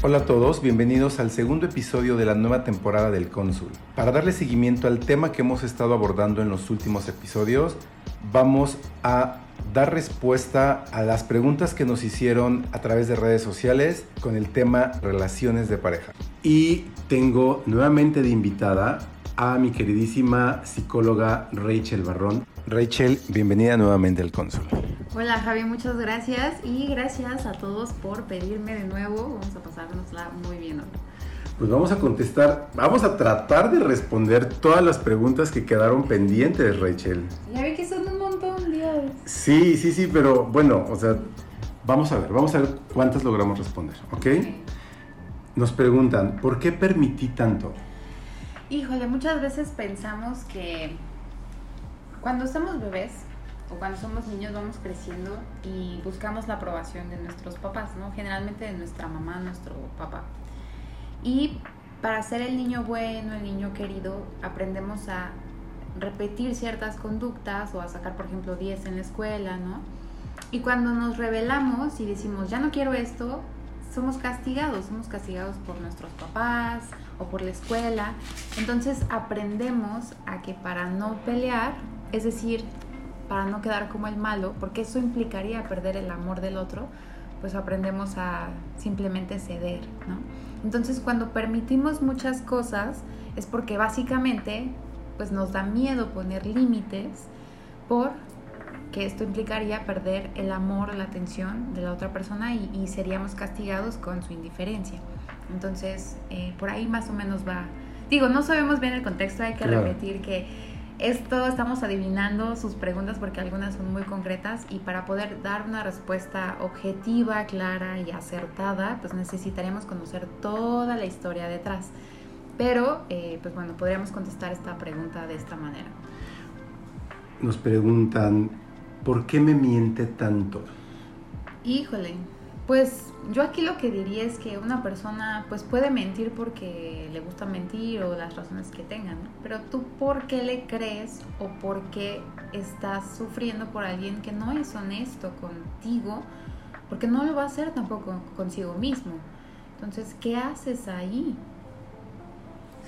Hola a todos, bienvenidos al segundo episodio de la nueva temporada del Cónsul. Para darle seguimiento al tema que hemos estado abordando en los últimos episodios, vamos a dar respuesta a las preguntas que nos hicieron a través de redes sociales con el tema relaciones de pareja. Y tengo nuevamente de invitada a mi queridísima psicóloga Rachel Barrón. Rachel, bienvenida nuevamente al Cónsul. Hola Javi, muchas gracias y gracias a todos por pedirme de nuevo. Vamos a pasárnosla muy bien hoy. Pues vamos a contestar, vamos a tratar de responder todas las preguntas que quedaron pendientes, Rachel. Ya vi que son un montón, Dios. Sí, sí, sí, pero bueno, o sea, vamos a ver, vamos a ver cuántas logramos responder, ¿ok? Nos preguntan, ¿por qué permití tanto? Híjole, muchas veces pensamos que cuando somos bebés o cuando somos niños vamos creciendo y buscamos la aprobación de nuestros papás, ¿no? Generalmente de nuestra mamá, nuestro papá. Y para ser el niño bueno, el niño querido, aprendemos a repetir ciertas conductas o a sacar, por ejemplo, 10 en la escuela, ¿no? Y cuando nos revelamos y decimos, ya no quiero esto, somos castigados, somos castigados por nuestros papás o por la escuela. Entonces aprendemos a que para no pelear, es decir, para no quedar como el malo, porque eso implicaría perder el amor del otro, pues aprendemos a simplemente ceder, ¿no? Entonces cuando permitimos muchas cosas es porque básicamente pues nos da miedo poner límites por que esto implicaría perder el amor, la atención de la otra persona y, y seríamos castigados con su indiferencia. Entonces, eh, por ahí más o menos va. Digo, no sabemos bien el contexto, hay que Claro. repetir que esto estamos adivinando sus preguntas porque algunas son muy concretas y para poder dar una respuesta objetiva, clara y acertada, pues necesitaremos conocer toda la historia detrás. Pero, eh, pues bueno, podríamos contestar esta pregunta de esta manera. Nos preguntan, ¿por qué me miente tanto? Híjole, pues yo aquí lo que diría es que una persona pues puede mentir porque le gusta mentir o las razones que tengan, ¿no? pero tú por qué le crees o por qué estás sufriendo por alguien que no es honesto contigo, porque no lo va a hacer tampoco consigo mismo. Entonces, ¿qué haces ahí?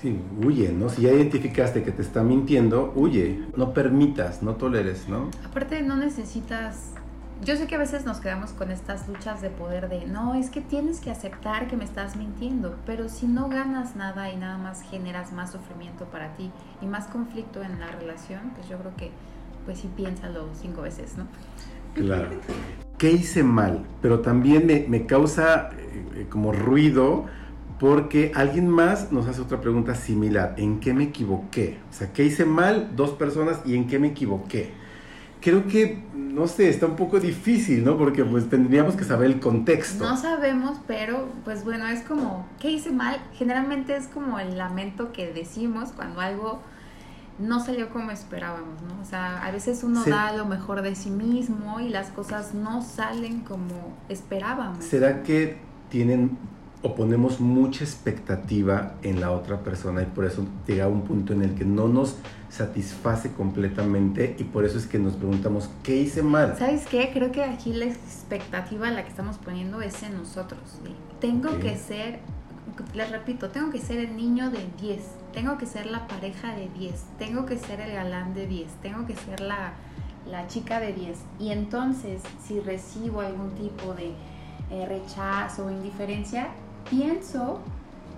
Sí, huye, ¿no? Si ya identificaste que te está mintiendo, huye. No permitas, no toleres, ¿no? Aparte no necesitas, yo sé que a veces nos quedamos con estas luchas de poder de, no, es que tienes que aceptar que me estás mintiendo, pero si no ganas nada y nada más generas más sufrimiento para ti y más conflicto en la relación, pues yo creo que, pues sí, piénsalo cinco veces, ¿no? Claro. ¿Qué hice mal? Pero también me, me causa eh, como ruido porque alguien más nos hace otra pregunta similar. ¿En qué me equivoqué? O sea, ¿qué hice mal? Dos personas y ¿en qué me equivoqué? Creo que, no sé, está un poco difícil, ¿no? Porque pues tendríamos que saber el contexto. No sabemos, pero pues bueno, es como, ¿qué hice mal? Generalmente es como el lamento que decimos cuando algo no salió como esperábamos, ¿no? O sea, a veces uno Sí. da lo mejor de sí mismo y las cosas no salen como esperábamos. ¿Será que tienen o ponemos mucha expectativa en la otra persona y por eso llega un punto en el que no nos satisface completamente y por eso es que nos preguntamos qué hice mal? ¿Sabes qué? Creo que aquí la expectativa la que estamos poniendo es en nosotros. ¿sí? Tengo que ser, les repito, tengo que ser el niño de 10, tengo que ser la pareja de 10, tengo que ser el galán de 10, tengo que ser la, la chica de 10. Y entonces, si recibo algún tipo de eh, rechazo o indiferencia, pienso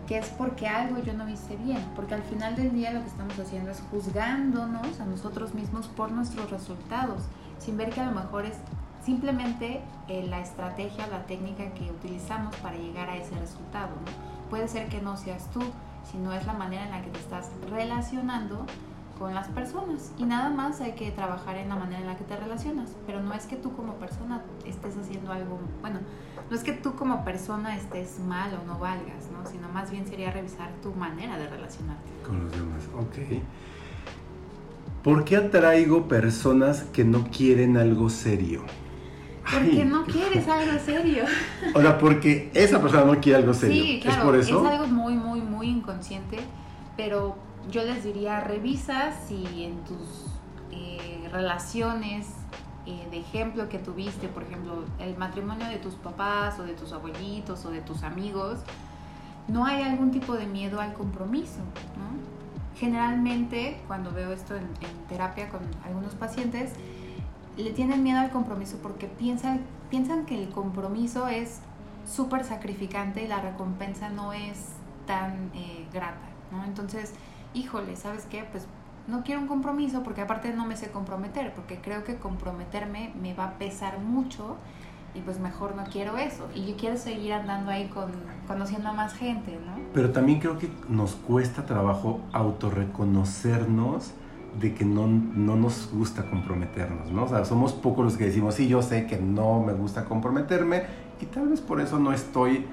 que es porque algo yo no hice bien, porque al final del día lo que estamos haciendo es juzgándonos a nosotros mismos por nuestros resultados, sin ver que a lo mejor es simplemente eh, la estrategia, la técnica que utilizamos para llegar a ese resultado. ¿no? Puede ser que no seas tú, sino es la manera en la que te estás relacionando con las personas. Y nada más hay que trabajar en la manera en la que te relacionas, pero no es que tú como persona estés haciendo algo, bueno, no es que tú como persona estés mal o no valgas, ¿no? sino más bien sería revisar tu manera de relacionarte. Con los demás, ok. ¿Por qué atraigo personas que no quieren algo serio? Porque no quieres algo serio. O sea, porque esa persona no quiere algo serio. Sí, claro, ¿Es por eso? es algo muy, muy, muy inconsciente, pero yo les diría, revisa si en tus eh, relaciones eh, de ejemplo que tuviste, por ejemplo, el matrimonio de tus papás o de tus abuelitos o de tus amigos, no hay algún tipo de miedo al compromiso. Generalmente, cuando veo esto en, terapia con algunos pacientes, le tienen miedo al compromiso porque piensan, piensan que el compromiso es súper sacrificante y la recompensa no es tan eh, grata. Entonces, híjole, ¿sabes qué? Pues no quiero un compromiso porque aparte no me sé comprometer, porque creo que comprometerme me va a pesar mucho y pues mejor no quiero eso. Y yo quiero seguir andando ahí con, conociendo a más gente, ¿no? Pero también creo que nos cuesta trabajo autorreconocernos de que no, no nos gusta comprometernos, ¿no? O sea, somos pocos los que decimos, sí, yo sé que no me gusta comprometerme y tal vez por eso no estoy,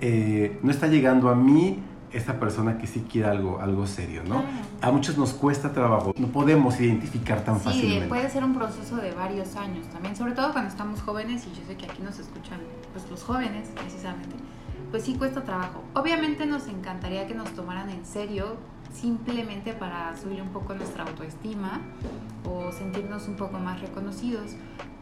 eh, no está llegando a mí esta persona que sí quiere algo, algo serio, ¿no? Claro. A muchos nos cuesta trabajo, no podemos identificar tan Sí, fácilmente. puede ser un proceso de varios años también, sobre todo cuando estamos jóvenes y yo sé que aquí nos escuchan pues los jóvenes precisamente, pues sí cuesta trabajo. Obviamente nos encantaría que nos tomaran en serio simplemente para subir un poco nuestra autoestima o sentirnos un poco más reconocidos,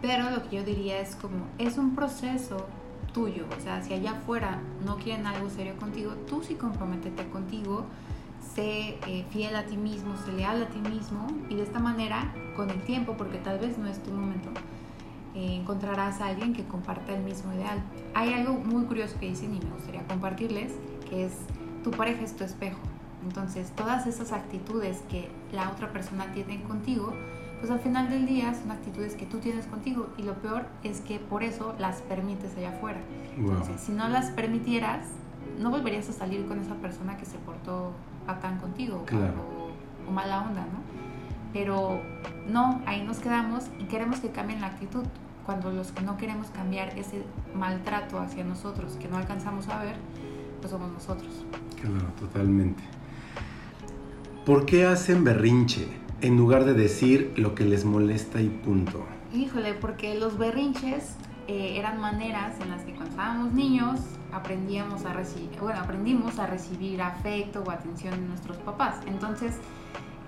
pero lo que yo diría es como es un proceso tuyo, o sea, si allá afuera no quieren algo serio contigo, tú sí comprométete contigo, sé eh, fiel a ti mismo, sé leal a ti mismo y de esta manera, con el tiempo, porque tal vez no es tu momento, eh, encontrarás a alguien que comparta el mismo ideal. Hay algo muy curioso que dicen y me gustaría compartirles, que es tu pareja es tu espejo. Entonces, todas esas actitudes que la otra persona tiene contigo, pues al final del día son actitudes que tú tienes contigo y lo peor es que por eso las permites allá afuera. Wow. Entonces, si no las permitieras, no volverías a salir con esa persona que se portó patán contigo o- Claro. o, o mala onda, ¿no? Pero no, ahí nos quedamos y queremos que cambien la actitud. Cuando los que no queremos cambiar ese maltrato hacia nosotros, que no alcanzamos a ver, pues somos nosotros. Claro, totalmente. ¿Por qué hacen berrinche en lugar de decir lo que les molesta y punto? Híjole, porque los berrinches eh, eran maneras en las que cuando estábamos niños aprendíamos a recibir, bueno, aprendimos a recibir afecto o atención de nuestros papás. Entonces,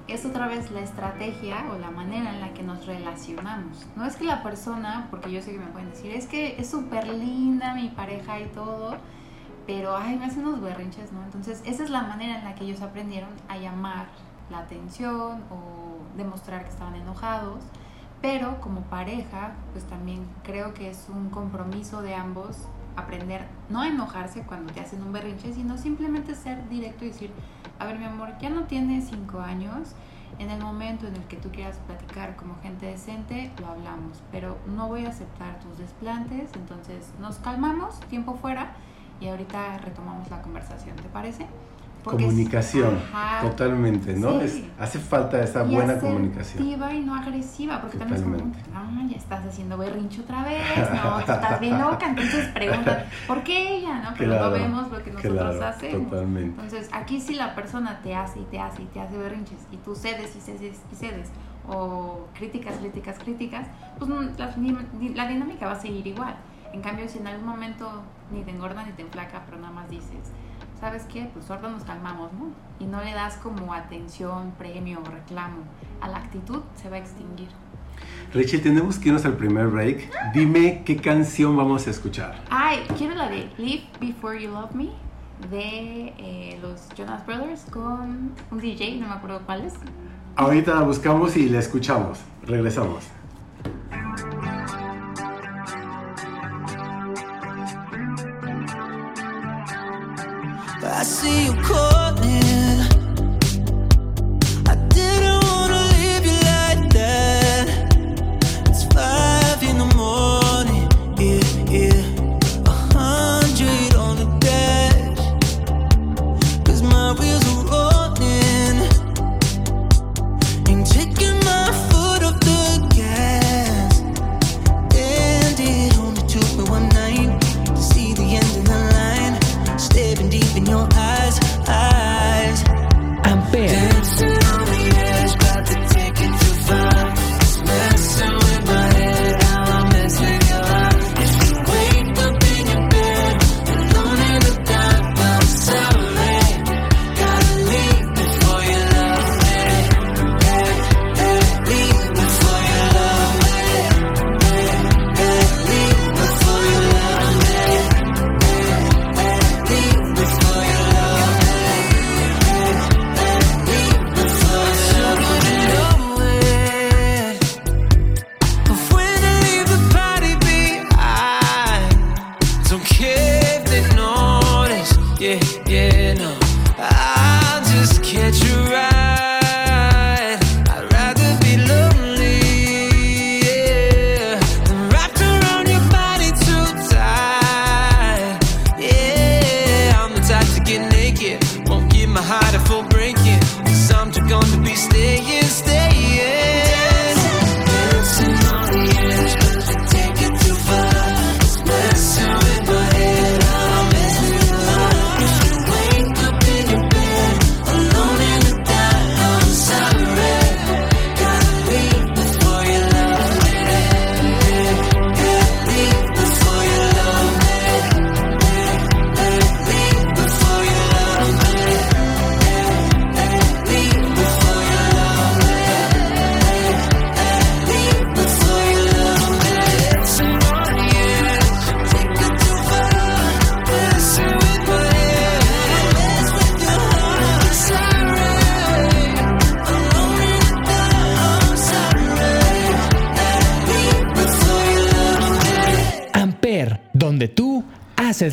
es otra vez la estrategia o la manera en la que nos relacionamos. No es que la persona, porque yo sé que me pueden decir, es que es súper linda mi pareja y todo, pero ay, me hacen unos berrinches, ¿no? Entonces, esa es la manera en la que ellos aprendieron a llamar la atención o demostrar que estaban enojados. Pero como pareja, pues también creo que es un compromiso de ambos aprender no a enojarse cuando te hacen un berrinche, sino simplemente ser directo y decir, a ver mi amor, ya no tienes cinco años, en el momento en el que tú quieras platicar como gente decente, lo hablamos, pero no voy a aceptar tus desplantes, entonces nos calmamos, tiempo fuera, y ahorita retomamos la conversación, ¿te parece? Porque es- Comunicación, Ajá. totalmente, ¿no? Sí. Es, hace falta esa y buena comunicación. y no agresiva, porque también es como, Totalmente. ah, ya estás haciendo berrinche otra vez, no, estás bien loca, entonces preguntan, ¿por qué ella? ¿no? Pero Claro, no vemos lo que nosotros claro, hacemos. totalmente. Entonces, aquí si la persona te hace y te hace y te hace berrinches y tú cedes y cedes y cedes, o críticas, críticas, críticas, pues no, la, la dinámica va a seguir igual. En cambio, si en algún momento ni te engorda ni te enflaca, pero nada más dices, ¿sabes qué? Pues ahorita nos calmamos, ¿no? Y no le das como atención, premio o reclamo a la actitud, se va a extinguir. Rachel, tenemos que irnos al primer break. Dime qué canción vamos a escuchar. Ay, quiero la de Live Before You Love Me de eh, los Jonas Brothers con un DJ, no me acuerdo cuál es. Ahorita la buscamos y la escuchamos. Regresamos.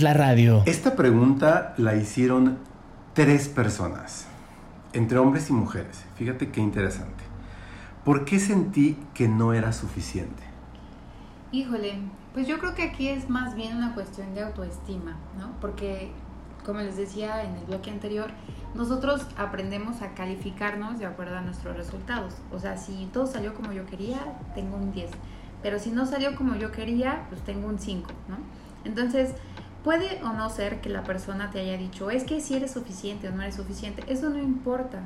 La radio. Esta pregunta la hicieron tres personas, entre hombres y mujeres. Fíjate qué interesante. ¿Por qué sentí que no era suficiente? Híjole, pues yo creo que aquí es más bien una cuestión de autoestima, ¿no? Porque, como les decía en el bloque anterior, nosotros aprendemos a calificarnos de acuerdo a nuestros resultados. O sea, si todo salió como yo quería, tengo un 10. Pero si no salió como yo quería, pues tengo un 5, ¿no? Entonces, puede o no ser que la persona te haya dicho, es que si eres suficiente o no eres suficiente. Eso no importa,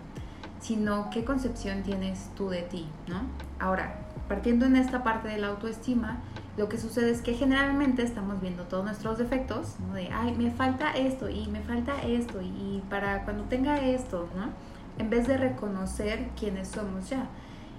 sino qué concepción tienes tú de ti, ¿no? Ahora, partiendo en esta parte de la autoestima, lo que sucede es que generalmente estamos viendo todos nuestros defectos. De, ay, me falta esto y me falta esto y para cuando tenga esto, ¿no? En vez de reconocer quiénes somos ya.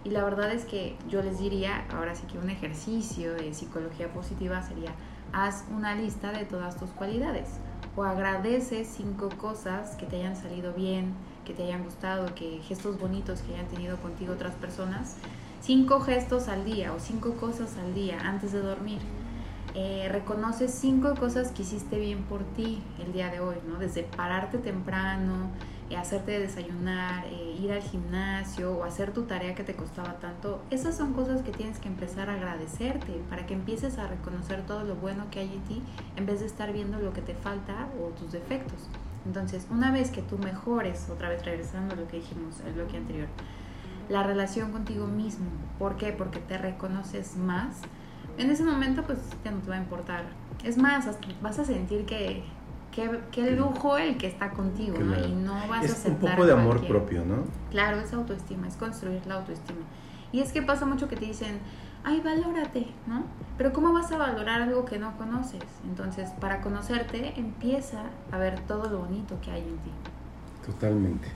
Y la verdad es que yo les diría, ahora sí que un ejercicio de psicología positiva sería, haz una lista de todas tus cualidades o agradece cinco cosas que te hayan salido bien, que te hayan gustado, que gestos bonitos que hayan tenido contigo otras personas cinco gestos al día o cinco cosas al día antes de dormir. Eh, reconoces cinco cosas que hiciste bien por ti el día de hoy, ¿no? Desde pararte temprano, hacerte desayunar, eh, ir al gimnasio o hacer tu tarea que te costaba tanto. Esas son cosas que tienes que empezar a agradecerte para que empieces a reconocer todo lo bueno que hay en ti en vez de estar viendo lo que te falta o tus defectos. Entonces, una vez que tú mejores, otra vez regresando a lo que dijimos el bloque anterior, la relación contigo mismo. ¿Por qué? Porque te reconoces más. En ese momento pues ya no te va a importar. Es más, vas a sentir que, que, lujo el que está contigo, ¿no? Y no vas a aceptar. un poco de amor propio, ¿no? Claro, es autoestima, es construir la autoestima. Y es que pasa mucho que te dicen, ay, valórate, ¿no? Pero ¿cómo vas a valorar algo que no conoces? Entonces, para conocerte, empieza a ver todo lo bonito que hay en ti. Totalmente.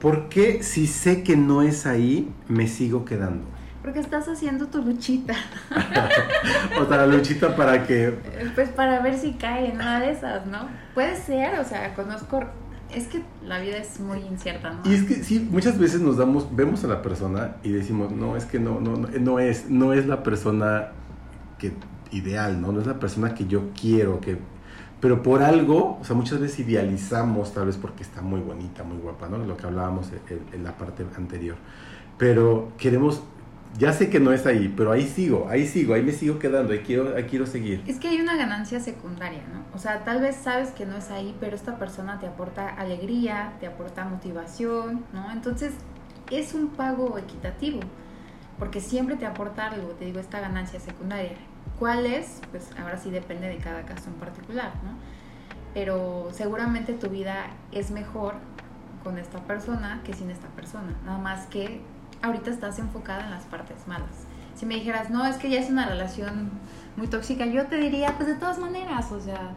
¿Por qué si sé que no es ahí, me sigo quedando? Porque estás haciendo tu luchita. o sea, la luchita para que... Pues para ver si cae en una de esas, ¿no? Puede ser, o sea, conozco... Es que la vida es muy incierta, ¿no? Y es que sí, muchas veces nos damos, vemos a la persona y decimos, no, es que no, no, no, no es, no es la persona que ideal, ¿no? No es la persona que yo quiero, que pero por algo, o sea, muchas veces idealizamos, tal vez porque está muy bonita, muy guapa, ¿no? Lo que hablábamos en, la parte anterior. Pero queremos, ya sé que no es ahí, pero ahí sigo, ahí sigo, ahí me sigo quedando, ahí quiero, ahí quiero seguir. Es que hay una ganancia secundaria, ¿no? O sea, tal vez sabes que no es ahí, pero esta persona te aporta alegría, te aporta motivación, ¿no? Entonces, es un pago equitativo, porque siempre te aporta algo, te digo, esta ganancia secundaria. ¿Cuál es? Pues ahora sí depende de cada caso en particular, ¿no? Pero seguramente tu vida es mejor con esta persona que sin esta persona. Nada más que ahorita estás enfocada en las partes malas. Si me dijeras, no, es que ya es una relación muy tóxica, yo te diría, pues de todas maneras, o sea,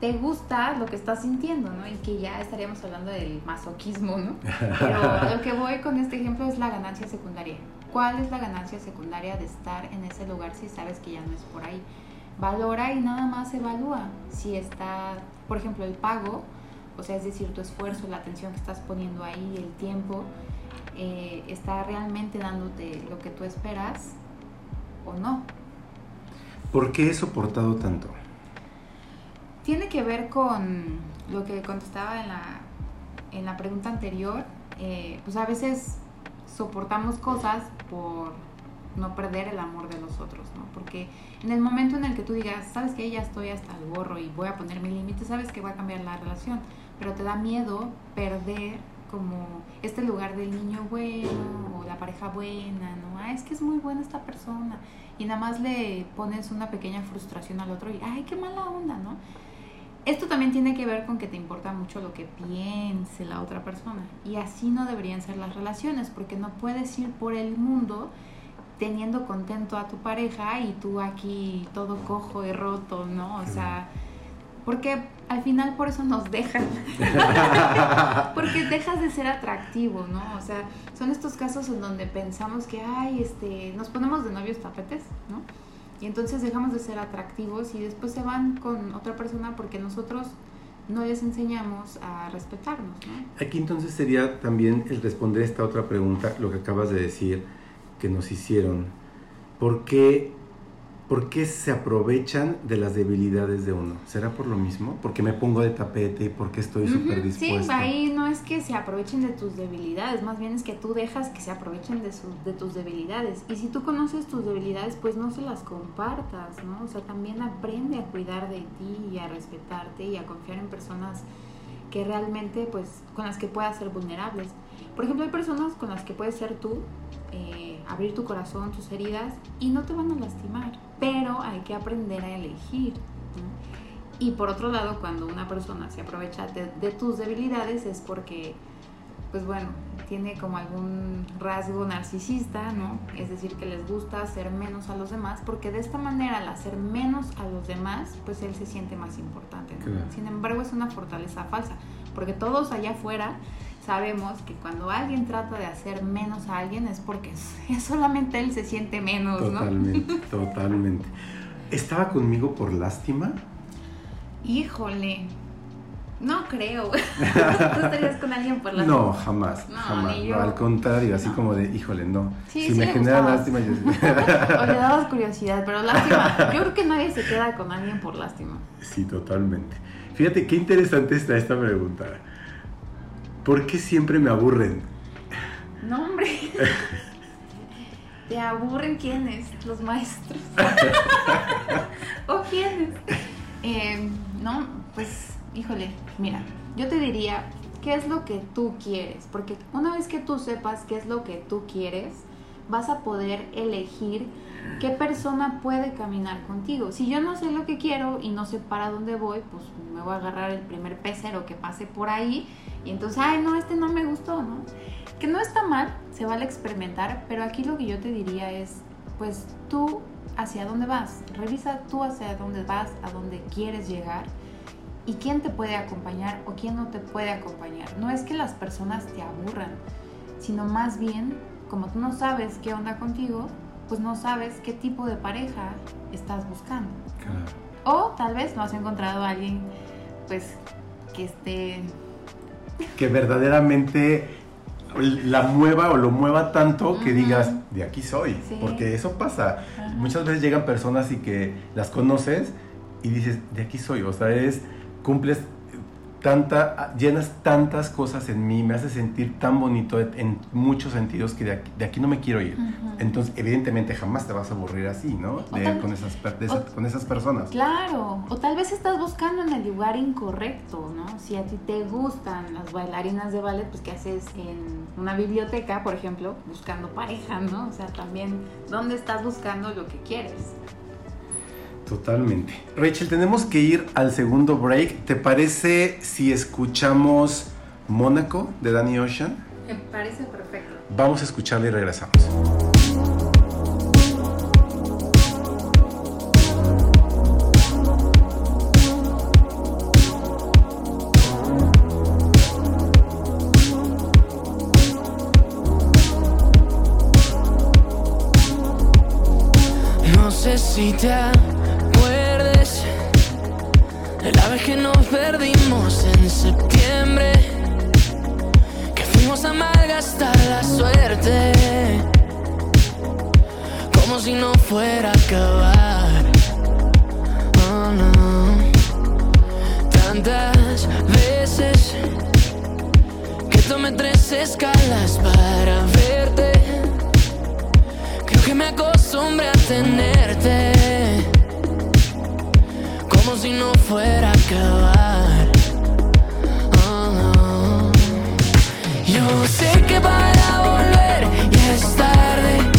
te gusta lo que estás sintiendo, ¿no? Y que ya estaríamos hablando del masoquismo, ¿no? Pero lo que voy con este ejemplo es la ganancia secundaria. ¿Cuál es la ganancia secundaria de estar en ese lugar si sabes que ya no es por ahí? Valora y nada más evalúa si está, por ejemplo, el pago, o sea, es decir, tu esfuerzo, la atención que estás poniendo ahí, el tiempo, eh, está realmente dándote lo que tú esperas o no. ¿Por qué he soportado tanto? Tiene que ver con lo que contestaba en la, en la pregunta anterior. Eh, pues a veces soportamos cosas por no perder el amor de los otros, ¿no? Porque en el momento en el que tú digas, sabes que ya estoy hasta el gorro y voy a poner mi límite, sabes que va a cambiar la relación, pero te da miedo perder como este lugar del niño bueno o la pareja buena, ¿no? Ah, es que es muy buena esta persona y nada más le pones una pequeña frustración al otro y, ay, qué mala onda, ¿no? Esto también tiene que ver con que te importa mucho lo que piense la otra persona. Y así no deberían ser las relaciones, porque no puedes ir por el mundo teniendo contento a tu pareja y tú aquí todo cojo y roto, ¿no? O sea, porque al final por eso nos dejan. porque dejas de ser atractivo, ¿no? O sea, son estos casos en donde pensamos que, ay, este, nos ponemos de novios tapetes, ¿no? Y entonces dejamos de ser atractivos y después se van con otra persona porque nosotros no les enseñamos a respetarnos. Aquí entonces sería también el responder esta otra pregunta, lo que acabas de decir, que nos hicieron. ¿Por qué, ¿Por qué se aprovechan de las debilidades de uno? ¿Será por lo mismo? ¿Porque me pongo de tapete y porque estoy Ujú, súper Sí, dispuesto? ahí no es que se aprovechen de tus debilidades, más bien es que tú dejas que se aprovechen de, de tus debilidades. Y si tú conoces tus debilidades, pues no se las compartas, ¿no? O sea, también aprende a cuidar de ti y a respetarte y a confiar en personas que realmente, pues, con las que puedas ser vulnerables. Por ejemplo, hay personas con las que puedes ser tú, eh, abrir tu corazón, tus heridas, y no te van a lastimar. Pero hay que aprender a elegir. ¿no? Y por otro lado, cuando una persona se aprovecha de, de tus debilidades es porque, pues bueno, tiene como algún rasgo narcisista, ¿no? Es decir, que les gusta hacer menos a los demás, porque de esta manera, al hacer menos a los demás, pues él se siente más importante. ¿no? Claro. Sin embargo, es una fortaleza falsa, porque todos allá afuera sabemos que cuando alguien trata de hacer menos a alguien es porque solamente él se siente menos, ¿no? Totalmente, totalmente. ¿Estaba conmigo por lástima? Híjole, no creo. ¿Tú estarías con alguien por la No, jamás, No, jamás. ni No, yo. al contrario, así No. como de, híjole, no. Sí, si sí me genera gustabas. lástima, yo O le dabas curiosidad, pero lástima. Yo creo que nadie se queda con alguien por lástima. Sí, totalmente. Fíjate qué interesante está esta pregunta. ¿Por qué siempre me aburren? No, hombre. ¿Te aburren quiénes? Los maestros. ¿O quiénes? Eh, no, pues, híjole, mira, yo te diría, ¿qué es lo que tú quieres? Porque una vez que tú sepas qué es lo que tú quieres, vas a poder elegir qué persona puede caminar contigo. Si yo no sé lo que quiero y no sé para dónde voy, pues me voy a agarrar el primer pecero que pase por ahí y entonces, ay, no, este no me gustó, ¿no? Que no está mal, se vale experimentar, pero aquí lo que yo te diría es, pues tú hacia dónde vas, revisa tú hacia dónde vas, a dónde quieres llegar y quién te puede acompañar o quién no te puede acompañar. No es que las personas te aburran, sino más bien, como tú no sabes qué onda contigo, pues no sabes qué tipo de pareja estás buscando. O tal vez no has encontrado a alguien, pues, que esté... Que verdaderamente la mueva o lo mueva tanto que digas, de aquí soy. Sí. Porque eso pasa. Muchas veces llegan personas y que las conoces y dices, de aquí soy. O sea, es, cumples tanta, llenas tantas cosas en mí, me hace sentir tan bonito en muchos sentidos que de aquí, de aquí no me quiero ir. Entonces, evidentemente jamás te vas a aburrir así, ¿no? De- tal- con, o- esas- con esas personas. Claro, o tal vez estás buscando en el lugar incorrecto, ¿no? Si a ti te gustan las bailarinas de ballet, pues ¿qué haces en una biblioteca, por ejemplo, buscando pareja, ¿no? O sea, también, ¿dónde estás buscando lo que quieres? Totalmente. Rachel, tenemos que ir al segundo break. ¿Te parece si escuchamos Mónaco de Danny Ocean? Me parece perfecto. Vamos a escucharla y regresamos. No a malgastar la suerte, como si no fuera a acabar. Oh no, tantas veces que tomé tres escalas para verte. Creo que me acostumbré a tenerte Como si no fuera a acabar es tarde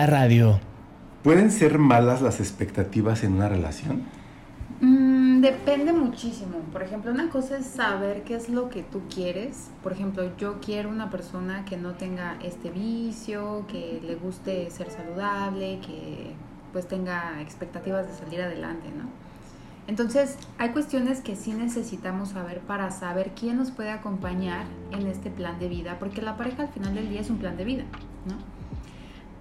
la radio. ¿Pueden ser malas las expectativas en una relación? Mm, depende muchísimo. Por ejemplo, una cosa es saber qué es lo que tú quieres. Por ejemplo, yo quiero una persona que no tenga este vicio, que le guste ser saludable, que pues tenga expectativas de salir adelante, ¿no? Entonces, hay cuestiones que sí necesitamos saber para saber quién nos puede acompañar en este plan de vida, porque la pareja al final del día es un plan de vida, ¿no?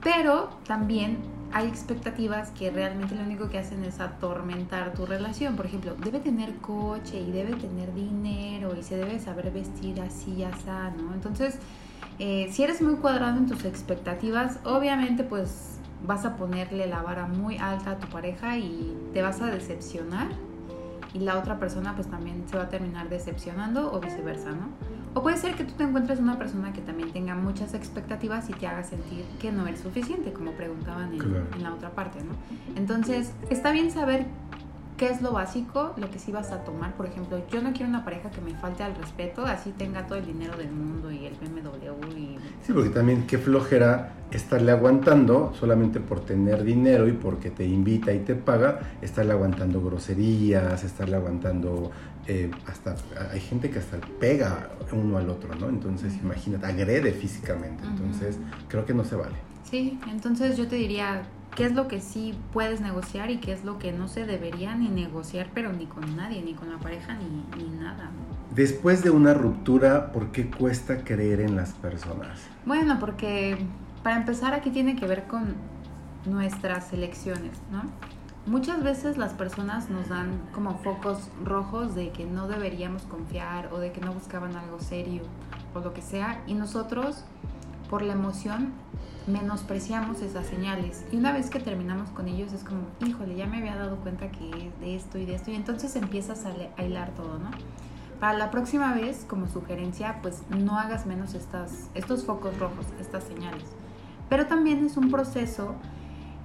Pero también hay expectativas que realmente lo único que hacen es atormentar tu relación. Por ejemplo, debe tener coche y debe tener dinero y se debe saber vestir así y así, ¿no? Entonces, eh, si eres muy cuadrado en tus expectativas, obviamente pues vas a ponerle la vara muy alta a tu pareja y te vas a decepcionar y la otra persona pues también se va a terminar decepcionando o viceversa, ¿no? O puede ser que tú te encuentres una persona que también tenga muchas expectativas y te haga sentir que no eres suficiente, como preguntaban en, Claro. en la otra parte, ¿no? Entonces, está bien saber qué es lo básico, lo que sí vas a tomar. Por ejemplo, yo no quiero una pareja que me falte al respeto, así tenga todo el dinero del mundo y el BMW y... Sí, porque también qué flojera estarle aguantando solamente por tener dinero y porque te invita y te paga, estarle aguantando groserías, estarle aguantando eh, hasta hay gente que hasta pega uno al otro, ¿no? Entonces, imagínate, agrede físicamente. Entonces, creo que no se vale. Sí, entonces yo te diría, ¿qué es lo que sí puedes negociar y qué es lo que no se debería ni negociar, pero ni con nadie, ni con la pareja, ni, ni nada? Después de una ruptura, ¿por qué cuesta creer en las personas? Bueno, porque para empezar aquí tiene que ver con nuestras elecciones, ¿no? Muchas veces las personas nos dan como focos rojos de que no deberíamos confiar o de que no buscaban algo serio o lo que sea y nosotros por la emoción menospreciamos esas señales y una vez que terminamos con ellos es como, híjole, ya me había dado cuenta que es de esto y de esto y entonces empiezas a, a hilar todo, ¿no? Para la próxima vez, como sugerencia, pues no hagas menos estas, estos focos rojos, estas señales. Pero también es un proceso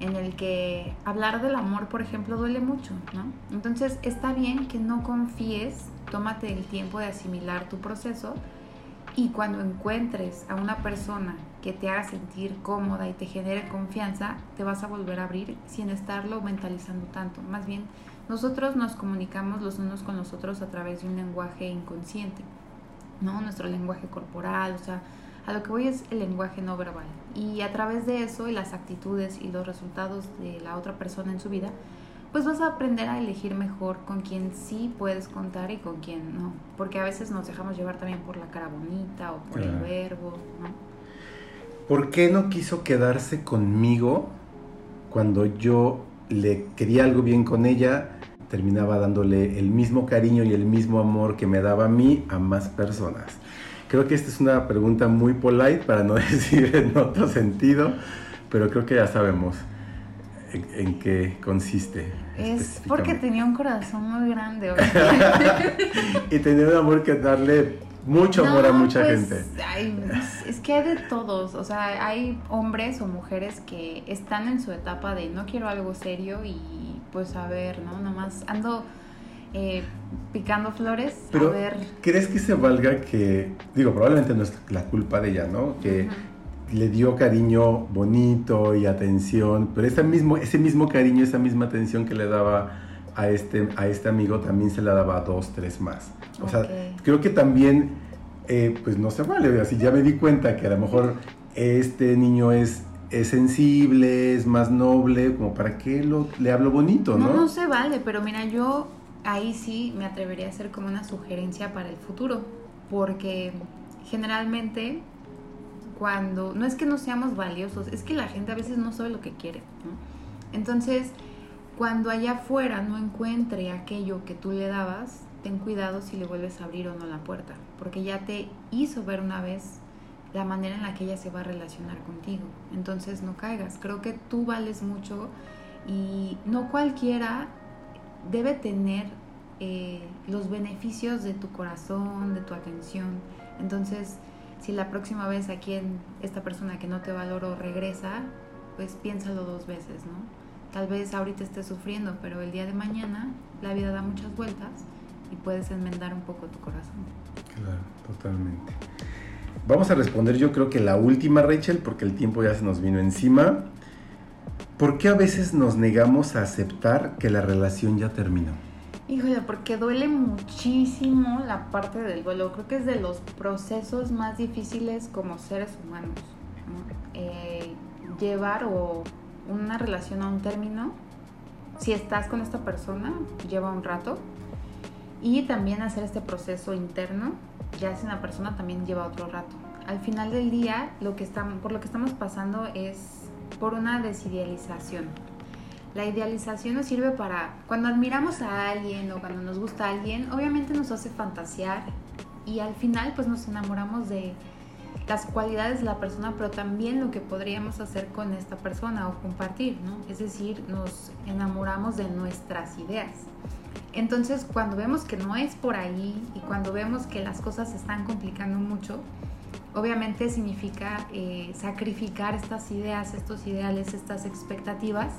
en el que hablar del amor, por ejemplo, duele mucho, ¿no? Entonces está bien que no confíes, tómate el tiempo de asimilar tu proceso y cuando encuentres a una persona que te haga sentir cómoda y te genere confianza, te vas a volver a abrir sin estarlo mentalizando tanto. Más bien, nosotros nos comunicamos los unos con los otros a través de un lenguaje inconsciente, ¿no? Nuestro lenguaje corporal, o sea, a lo que voy es el lenguaje no verbal. Y a través de eso y las actitudes y los resultados de la otra persona en su vida, pues vas a aprender a elegir mejor con quién sí puedes contar y con quién no. Porque a veces nos dejamos llevar también por la cara bonita o por el verbo, ¿no? ¿Por qué no quiso quedarse conmigo cuando yo le quería algo bien con ella? Terminaba dándole el mismo cariño y el mismo amor que me daba a mí a más personas. Creo que esta es una pregunta muy polite para no decir en otro sentido, pero creo que ya sabemos en, en qué consiste. Es porque tenía un corazón muy grande. y tener un amor que darle mucho amor a mucha pues, gente. ay, es- es que hay de todos, o sea, hay hombres o mujeres que están en su etapa de no quiero algo serio y pues a ver, ¿no? Nomás ando eh, picando flores, Pero, a ver. ¿crees que se valga que, digo, probablemente no es la culpa de ella, ¿no? Que le dio cariño bonito y atención, pero ese mismo, ese mismo cariño, esa misma atención que le daba a este, a este amigo también se la daba a dos, tres más. O sea, creo que también, eh, pues no se vale, así ya me di cuenta que a lo mejor este niño es, es sensible, es más noble, como para qué lo, le hablo bonito, ¿no? No, no se vale, pero mira, yo ahí sí me atrevería a hacer como una sugerencia para el futuro, porque generalmente cuando, no es que no seamos valiosos, es que la gente a veces no sabe lo que quiere. Entonces, cuando allá afuera no encuentre aquello que tú le dabas, ten cuidado si le vuelves a abrir o no la puerta, porque ya te hizo ver una vez la manera en la que ella se va a relacionar contigo. Entonces no caigas, creo que tú vales mucho y no cualquiera debe tener eh, los beneficios de tu corazón, de tu atención. Entonces, si la próxima vez a quien esta persona que no te valoró regresa, pues piénsalo dos veces, ¿no? Tal vez ahorita estés sufriendo, pero el día de mañana la vida da muchas vueltas y puedes enmendar un poco tu corazón. Claro, totalmente. Vamos a responder yo creo que la última, Rachel, porque el tiempo ya se nos vino encima. ¿Por qué a veces nos negamos a aceptar que la relación ya terminó? Híjole, porque duele muchísimo la parte del duelo. Creo que es de los procesos más difíciles como seres humanos. ¿no? Eh, llevar o una relación a un término, si estás con esta persona, lleva un rato. Y también hacer este proceso interno, ya si una persona también lleva otro rato. Al final del día, lo que estamos, por lo que estamos pasando es por una desidealización. La idealización nos sirve para cuando admiramos a alguien o cuando nos gusta alguien, obviamente nos hace fantasear y al final pues nos enamoramos de las cualidades de la persona, pero también lo que podríamos hacer con esta persona o compartir, ¿no? Es decir, nos enamoramos de nuestras ideas. Entonces, cuando vemos que no es por ahí y cuando vemos que las cosas se están complicando mucho, obviamente significa eh, sacrificar estas ideas, estos ideales, estas expectativas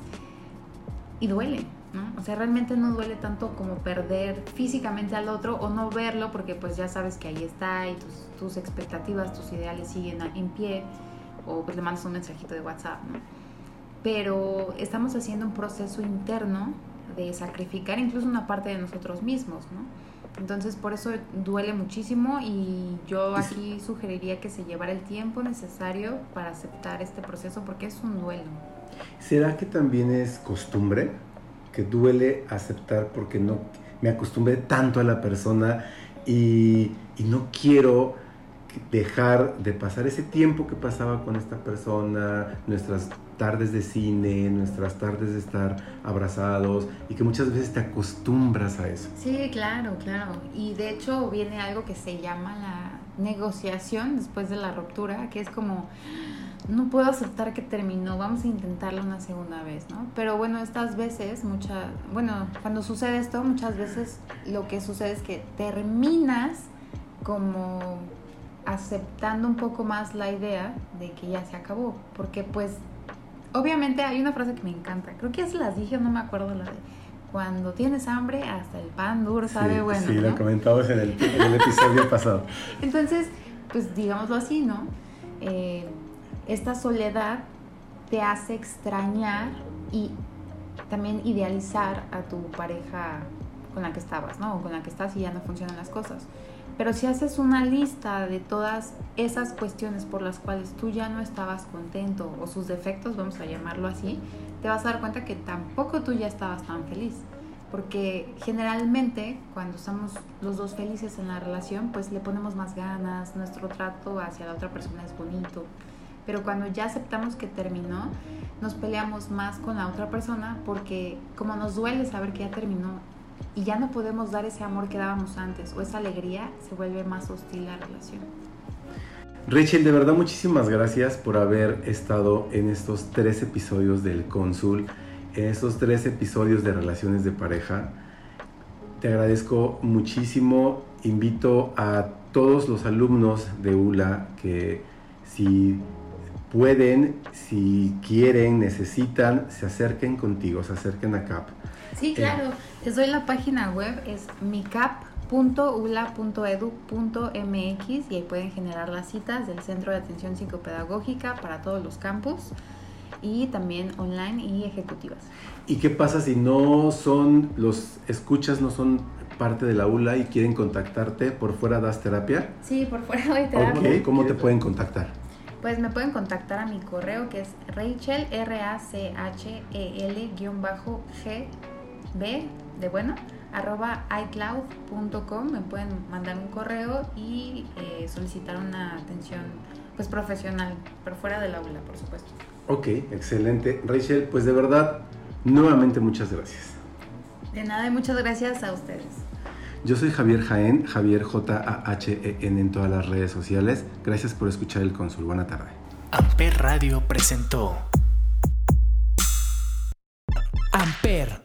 y duele, ¿no? O sea, realmente no duele tanto como perder físicamente al otro o no verlo porque pues ya sabes que ahí está y tus, expectativas, tus ideales siguen en pie o pues le mandas un mensajito de WhatsApp, ¿no? Pero estamos haciendo un proceso interno de sacrificar incluso una parte de nosotros mismos, ¿no? Entonces por eso duele muchísimo y yo aquí sugeriría que se llevara el tiempo necesario para aceptar este proceso porque es un duelo. ¿Será que también es costumbre? Que duele aceptar porque no me acostumbré tanto a la persona y, y no quiero dejar de pasar ese tiempo que pasaba con esta persona, nuestras tardes de cine, nuestras tardes de estar abrazados y que muchas veces te acostumbras a eso. Sí, claro, claro. Y de hecho viene algo que se llama la negociación después de la ruptura, que es como, no puedo aceptar que terminó, vamos a intentarlo una segunda vez, ¿no? Pero bueno, estas veces, muchas, bueno, cuando sucede esto, muchas veces lo que sucede es que terminas como aceptando un poco más la idea de que ya se acabó, porque pues obviamente hay una frase que me encanta, creo que ya se las dije, no me acuerdo la de cuando tienes hambre hasta el pan duro sabe sí, bueno. sí, ¿no? lo comentamos en el, en el episodio pasado. Entonces, pues digámoslo así, ¿no? Eh, esta soledad te hace extrañar y también idealizar a tu pareja con la que estabas, ¿no? O con la que estás y ya no funcionan las cosas. Pero si haces una lista de todas esas cuestiones por las cuales tú ya no estabas contento o sus defectos, vamos a llamarlo así, te vas a dar cuenta que tampoco tú ya estabas tan feliz. Porque generalmente cuando estamos los dos felices en la relación, pues le ponemos más ganas, nuestro trato hacia la otra persona es bonito. Pero cuando ya aceptamos que terminó, nos peleamos más con la otra persona porque como nos duele saber que ya terminó y ya no podemos dar ese amor que dábamos antes o esa alegría, se vuelve más hostil la relación. Rachel, de verdad muchísimas gracias por haber estado en estos tres episodios del Cónsul, en estos tres episodios de relaciones de pareja. Te agradezco muchísimo. Invito a todos los alumnos de ULA que si pueden, si quieren, necesitan, se acerquen contigo, se acerquen a CAP. Sí, claro. Les doy la página web, es micap.ula.edu.mx y ahí pueden generar las citas del Centro de Atención Psicopedagógica para todos los campus y también online y ejecutivas. ¿Y qué pasa si no son, los escuchas no son parte de la ULA y quieren contactarte por fuera das terapia? Sí, por fuera de terapia. Ok, ¿cómo te pueden contactar? Pues me pueden contactar a mi correo que es Rachel, R-A-C-H-E-L, guion bajo, G-B, de bueno, arroba iCloud.com. Me pueden mandar un correo y eh, solicitar una atención pues profesional, pero fuera del aula, por supuesto. Ok, excelente. Rachel, pues de verdad, nuevamente muchas gracias. De nada y muchas gracias a ustedes. Yo soy Javier Jaén, Javier J-A-H-E-N en todas las redes sociales. Gracias por escuchar el Cónsul. Buena tarde. Amper Radio presentó Amper,